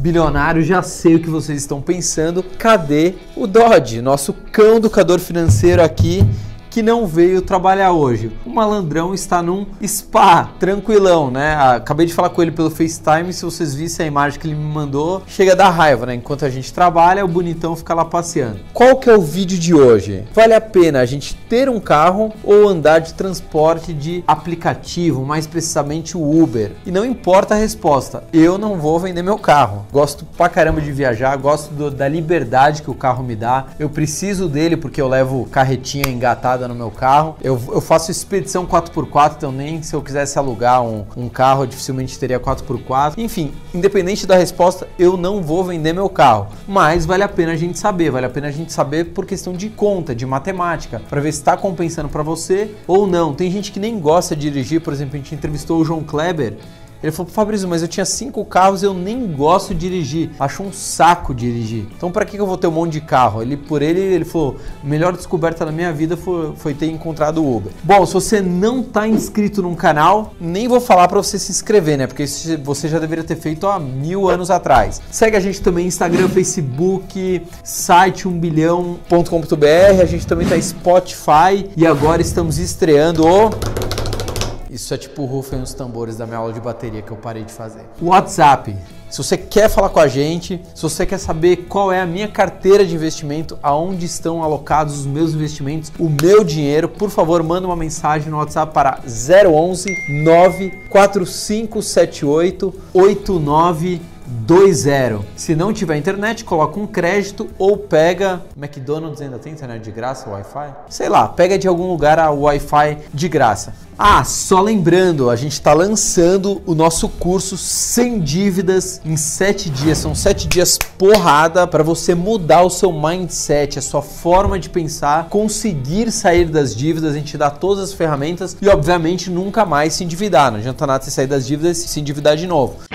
bilionários, já sei o que vocês estão pensando. Cadê o Dodge, nosso cão educador financeiro aqui? Que não veio trabalhar hoje. O malandrão está num spa, tranquilão, né? Acabei de falar com ele pelo FaceTime, se vocês vissem a imagem que ele me mandou, chega a dar raiva, né? Enquanto a gente trabalha, o bonitão fica lá passeando. Qual que é o vídeo de hoje? Vale a pena a gente ter um carro ou andar de transporte de aplicativo, mais precisamente o Uber? E não importa a resposta, eu não vou vender meu carro. Gosto pra caramba de viajar, gosto do, da liberdade que o carro me dá. Eu preciso dele porque eu levo carretinha engatada no meu carro. Eu, eu faço expedição 4x4, então nem se eu quisesse alugar um, um carro, dificilmente teria 4x4. Enfim, independente da resposta, eu não vou vender meu carro. Mas vale a pena a gente saber, vale a pena a gente saber por questão de conta, de matemática, para ver se está compensando para você ou não. Tem gente que nem gosta de dirigir, por exemplo, a gente entrevistou o João Kleber ele falou, Fabrício, mas eu tinha cinco carros eu nem gosto de dirigir. Acho um saco dirigir. Então para que eu vou ter um monte de carro? Ele, por ele, ele falou, melhor descoberta da minha vida foi, foi ter encontrado o Uber. Bom, se você não está inscrito no canal, nem vou falar para você se inscrever, né? Porque você já deveria ter feito há mil anos atrás. Segue a gente também Instagram, Facebook, site 1bilhão.com.br. A gente também tá Spotify e agora estamos estreando o isso é tipo rufem os tambores da minha aula de bateria que eu parei de fazer. WhatsApp. Se você quer falar com a gente, se você quer saber qual é a minha carteira de investimento, aonde estão alocados os meus investimentos, o meu dinheiro, por favor, manda uma mensagem no WhatsApp para 011 94578 89 2.0. Se não tiver internet, coloca um crédito ou pega. McDonald's ainda tem internet de graça, Wi-Fi? Sei lá, pega de algum lugar a Wi-Fi de graça. Ah, só lembrando, a gente está lançando o nosso curso sem dívidas em 7 dias. São 7 dias porrada para você mudar o seu mindset, a sua forma de pensar, conseguir sair das dívidas. A gente dá todas as ferramentas e, obviamente, nunca mais se endividar. Não adianta nada você sair das dívidas e se endividar de novo.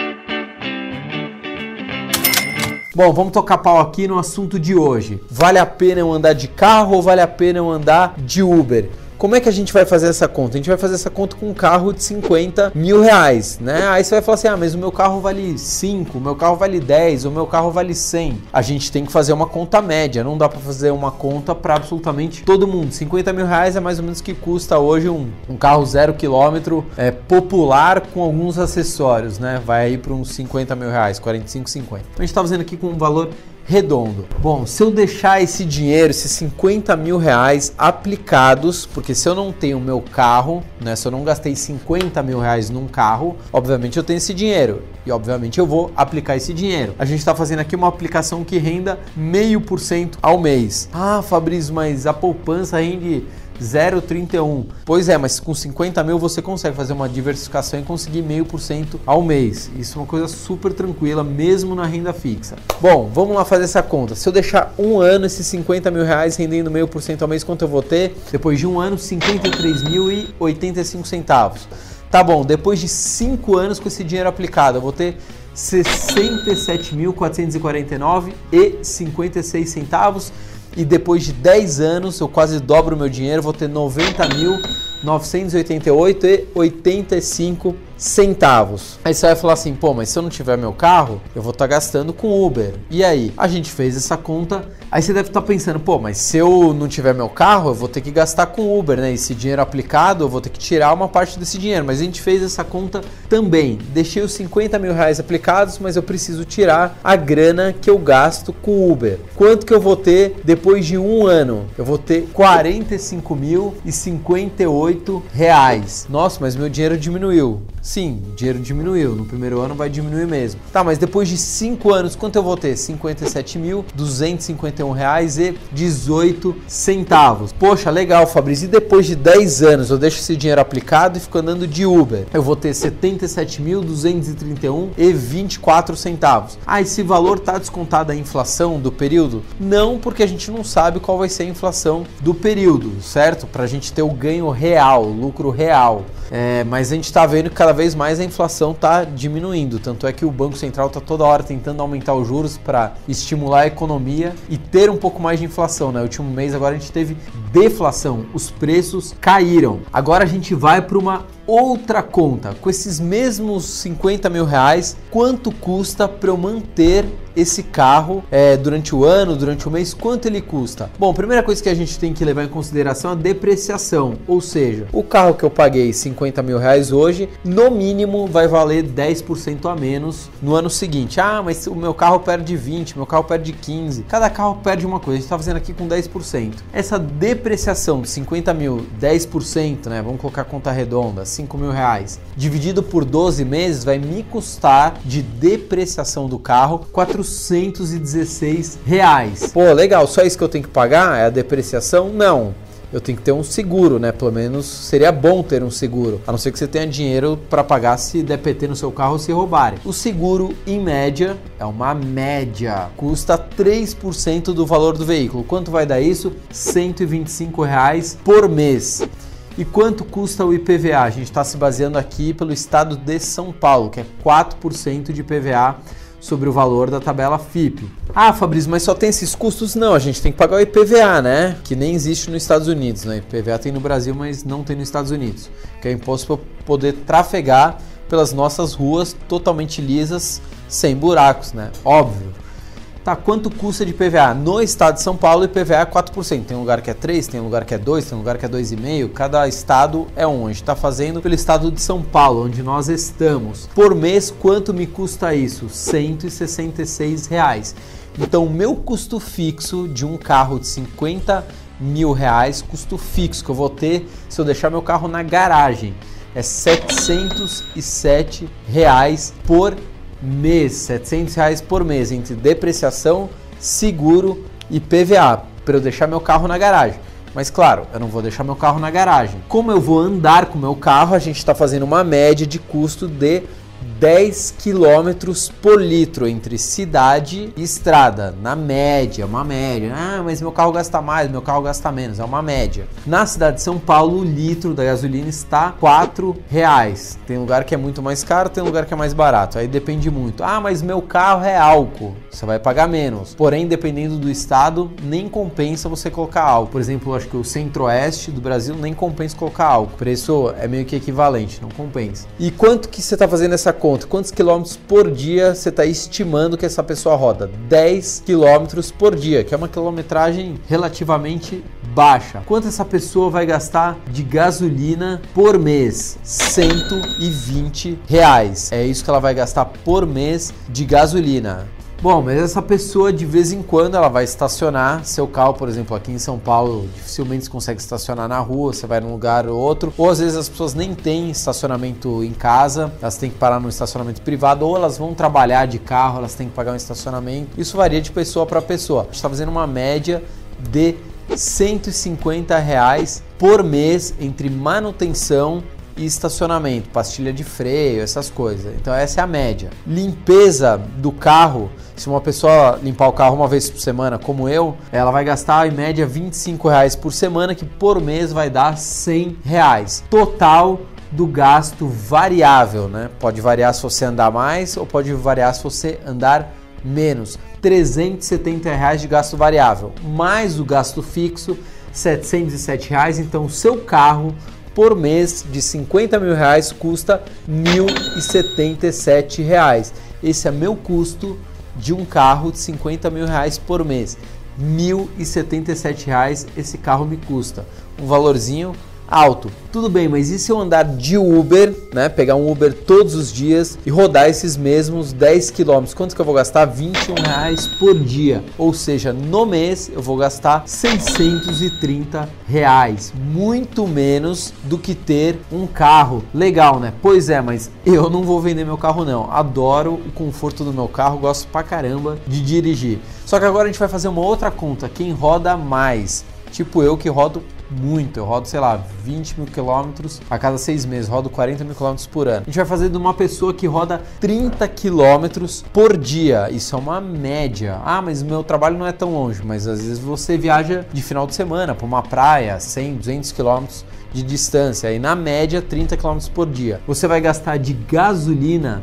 Bom, vamos tocar pau aqui no assunto de hoje. Vale a pena eu andar de carro ou vale a pena eu andar de Uber? Como é que a gente vai fazer essa conta? A gente vai fazer essa conta com um carro de 50 mil reais, né? Aí você vai falar assim: ah, mas o meu carro vale 5, o meu carro vale 10, o meu carro vale 100. A gente tem que fazer uma conta média, não dá para fazer uma conta para absolutamente todo mundo. 50 mil reais é mais ou menos que custa hoje um, um carro zero quilômetro é, popular com alguns acessórios, né? Vai aí para uns 50 mil reais, 45, 50. A gente está fazendo aqui com um valor redondo. Bom, se eu deixar esse dinheiro, esses 50 mil reais aplicados, porque se eu não tenho meu carro, né, se eu não gastei 50 mil reais num carro, obviamente eu tenho esse dinheiro e obviamente eu vou aplicar esse dinheiro. A gente está fazendo aqui uma aplicação que renda meio por cento ao mês. Ah, Fabrício, mas a poupança rende 0,31. Pois é, mas com 50 mil você consegue fazer uma diversificação e conseguir meio por cento ao mês. Isso é uma coisa super tranquila, mesmo na renda fixa. Bom, vamos lá fazer essa conta. Se eu deixar um ano esses 50 mil reais rendendo meio por cento ao mês, quanto eu vou ter? Depois de um ano, 53.085 centavos. Tá bom, depois de 5 anos com esse dinheiro aplicado, eu vou ter 67.449 e 56 centavos. E depois de 10 anos eu quase dobro o meu dinheiro, vou ter 90.988 e 85 centavos. Aí você vai falar assim, pô, mas se eu não tiver meu carro, eu vou estar tá gastando com Uber. E aí? A gente fez essa conta. Aí você deve estar tá pensando, pô, mas se eu não tiver meu carro, eu vou ter que gastar com Uber, né? Esse dinheiro aplicado, eu vou ter que tirar uma parte desse dinheiro. Mas a gente fez essa conta também. Deixei os 50 mil reais aplicados, mas eu preciso tirar a grana que eu gasto com Uber. Quanto que eu vou ter depois de um ano? Eu vou ter 45 mil e 58 reais. Nossa, mas meu dinheiro diminuiu. Sim, o dinheiro diminuiu. No primeiro ano vai diminuir mesmo. Tá, mas depois de 5 anos, quanto eu vou ter? R$ 57.251,18 centavos. Poxa, legal, Fabrício. E depois de 10 anos, eu deixo esse dinheiro aplicado e fico andando de Uber. Eu vou ter R$ 77.231,24 centavos. Ah, esse valor tá descontado a inflação do período? Não, porque a gente não sabe qual vai ser a inflação do período, certo? Para a gente ter o ganho real, o lucro real. É, mas a gente está vendo que cada vez mais a inflação está diminuindo. Tanto é que o Banco Central está toda hora tentando aumentar os juros para estimular a economia e ter um pouco mais de inflação. Né? No último mês agora a gente teve deflação, os preços caíram. Agora a gente vai para uma outra conta. Com esses mesmos 50 mil reais, quanto custa para eu manter esse carro é, durante o ano, durante o mês, quanto ele custa? Bom, primeira coisa que a gente tem que levar em consideração é a depreciação, ou seja, o carro que eu paguei 50 mil reais hoje, no mínimo vai valer 10% a menos no ano seguinte. Ah, mas o meu carro perde 20, meu carro perde 15, cada carro perde uma coisa, a gente está fazendo aqui com 10%. Essa depreciação de 50 mil, 10%, né? Vamos colocar conta redonda, 5 mil reais, dividido por 12 meses, vai me custar de depreciação do carro 416 reais. Pô, legal, só isso que eu tenho que pagar? É a depreciação? Não eu tenho que ter um seguro, né? Pelo menos seria bom ter um seguro, a não ser que você tenha dinheiro para pagar se der PT no seu carro ou se roubarem. O seguro, em média, é uma média, custa 3% do valor do veículo. Quanto vai dar isso? 125 reais por mês. E quanto custa o IPVA? A gente está se baseando aqui pelo estado de São Paulo, que é 4% de IPVA sobre o valor da tabela FIP. Ah, Fabrício, mas só tem esses custos? Não, a gente tem que pagar o IPVA, né? Que nem existe nos Estados Unidos, né? IPVA tem no Brasil, mas não tem nos Estados Unidos. Que é imposto para poder trafegar pelas nossas ruas totalmente lisas, sem buracos, né? Óbvio. Tá, quanto custa de PVA? No estado de São Paulo, IPVA é 4%. Tem lugar que é 3, tem lugar que é 2, tem lugar que é 2,5. Cada estado é um. Gente está fazendo pelo estado de São Paulo, onde nós estamos. Por mês, quanto me custa isso? 166 reais. Então, o meu custo fixo de um carro de 50 mil reais, custo fixo que eu vou ter se eu deixar meu carro na garagem, é 707 reais por mês, 700 reais por mês entre depreciação, seguro e PVA para eu deixar meu carro na garagem. Mas claro, eu não vou deixar meu carro na garagem. Como eu vou andar com meu carro, a gente está fazendo uma média de custo de 10 km por litro entre cidade e estrada, na média, uma média. Ah, mas meu carro gasta mais, meu carro gasta menos, é uma média. Na cidade de São Paulo, o litro da gasolina está R$ reais. Tem lugar que é muito mais caro, tem lugar que é mais barato. Aí depende muito. Ah, mas meu carro é álcool, você vai pagar menos. Porém, dependendo do estado, nem compensa você colocar álcool. Por exemplo, acho que o centro-oeste do Brasil nem compensa colocar álcool. O preço é meio que equivalente, não compensa. E quanto que você está fazendo essa conta? Quantos quilômetros por dia você está estimando que essa pessoa roda? 10 quilômetros por dia, que é uma quilometragem relativamente baixa. Quanto essa pessoa vai gastar de gasolina por mês? 120 reais. É isso que ela vai gastar por mês de gasolina. Bom, mas essa pessoa de vez em quando ela vai estacionar seu carro, por exemplo, aqui em São Paulo, dificilmente consegue estacionar na rua, você vai num lugar ou outro, ou às vezes as pessoas nem têm estacionamento em casa, elas têm que parar no estacionamento privado, ou elas vão trabalhar de carro, elas têm que pagar um estacionamento. Isso varia de pessoa para pessoa. A gente está fazendo uma média de 150 reais por mês entre manutenção e estacionamento, pastilha de freio, essas coisas. Então essa é a média. Limpeza do carro, se uma pessoa limpar o carro uma vez por semana, como eu, ela vai gastar em média 25 reais por semana, que por mês vai dar 100 reais. Total do gasto variável, né? Pode variar se você andar mais ou pode variar se você andar menos. 370 reais de gasto variável, mais o gasto fixo, 707 reais. Então, o seu carro por mês de 50 mil reais custa 1.077 reais. Esse é meu custo de um carro de 50 mil reais por mês. 1.077 reais esse carro me custa. Um valorzinho alto. Tudo bem, mas e se eu andar de Uber, né? Pegar um Uber todos os dias e rodar esses mesmos 10 quilômetros? Quanto que eu vou gastar? 21 reais por dia. Ou seja, no mês eu vou gastar 630 reais. Muito menos do que ter um carro. Legal, né? Pois é, mas eu não vou vender meu carro não. Adoro o conforto do meu carro, gosto pra caramba de dirigir. Só que agora a gente vai fazer uma outra conta. Quem roda mais? Tipo eu que rodo muito. Eu rodo, sei lá, 20 mil quilômetros a cada seis meses, rodo 40 mil quilômetros por ano. A gente vai fazer de uma pessoa que roda 30 quilômetros por dia. Isso é uma média. Ah, mas meu trabalho não é tão longe, mas às vezes você viaja de final de semana para uma praia, 100, 200 quilômetros de distância, aí na média 30 quilômetros por dia. Você vai gastar de gasolina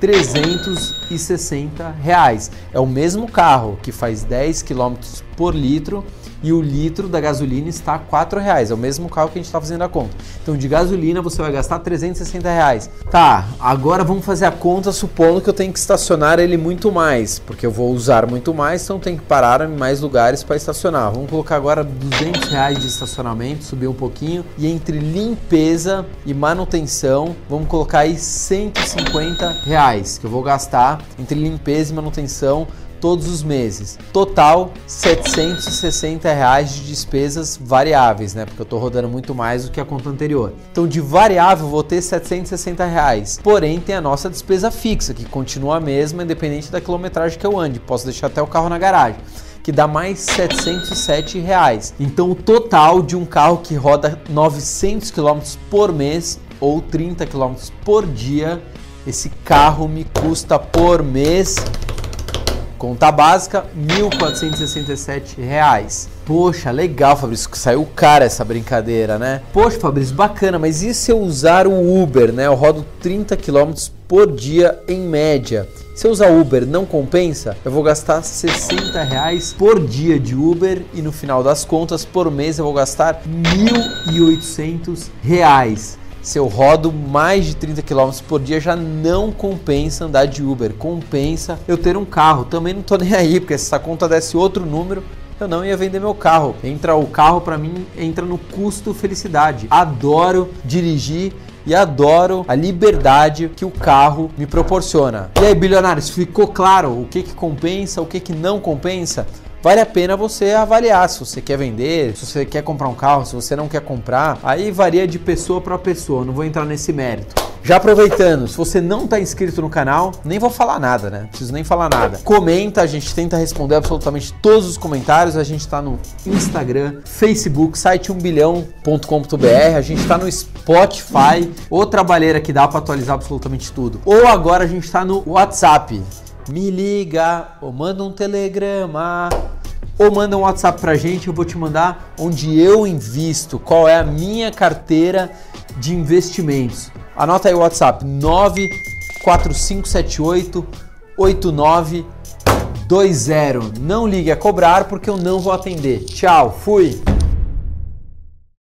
360 reais. É o mesmo carro que faz 10 km por litro e o litro da gasolina está a 4 reais. É o mesmo carro que a gente está fazendo a conta. Então de gasolina você vai gastar 360 reais. Tá, agora vamos fazer a conta supondo que eu tenho que estacionar ele muito mais, porque eu vou usar muito mais, então tem que parar em mais lugares para estacionar. Vamos colocar agora 200 reais de estacionamento, subir um pouquinho e entre limpeza e manutenção, vamos colocar aí 150 reais que eu vou gastar entre limpeza e manutenção todos os meses. Total 760 reais de despesas variáveis, né? Porque eu estou rodando muito mais do que a conta anterior. Então de variável vou ter 760 reais. Porém tem a nossa despesa fixa que continua a mesma independente da quilometragem que eu ande. Posso deixar até o carro na garagem que dá mais 707 reais. Então o total de um carro que roda 900 km por mês ou 30 km por dia, esse carro me custa por mês Conta básica, R$ 1.467. Poxa, legal, Fabrício, que saiu cara essa brincadeira, né? Poxa, Fabrício, bacana, mas e se eu usar o Uber, né? Eu rodo 30 km por dia em média. Se eu usar Uber não compensa, eu vou gastar 60 reais por dia de Uber e no final das contas, por mês eu vou gastar 1.800 reais se eu rodo mais de 30 km por dia, já não compensa andar de Uber. Compensa eu ter um carro. Também não tô nem aí, porque se essa conta desse outro número, eu não ia vender meu carro. Entra o carro para mim entra no custo felicidade. Adoro dirigir e adoro a liberdade que o carro me proporciona. E aí, bilionários, ficou claro o que que compensa, o que que não compensa? Vale a pena você avaliar se você quer vender, se você quer comprar um carro, se você não quer comprar. Aí varia de pessoa para pessoa, não vou entrar nesse mérito. Já aproveitando, se você não está inscrito no canal, nem vou falar nada, né? Preciso nem falar nada. Comenta, a gente tenta responder absolutamente todos os comentários. A gente está no Instagram, Facebook, site 1bilhão.com.br, a gente está no Spotify, outra baleira que dá para atualizar absolutamente tudo. Ou agora a gente está no WhatsApp. Me liga ou manda um telegrama ou manda um WhatsApp pra gente, eu vou te mandar onde eu invisto, qual é a minha carteira de investimentos. Anota aí o WhatsApp 94578 8920. Não ligue a cobrar porque eu não vou atender. Tchau, fui.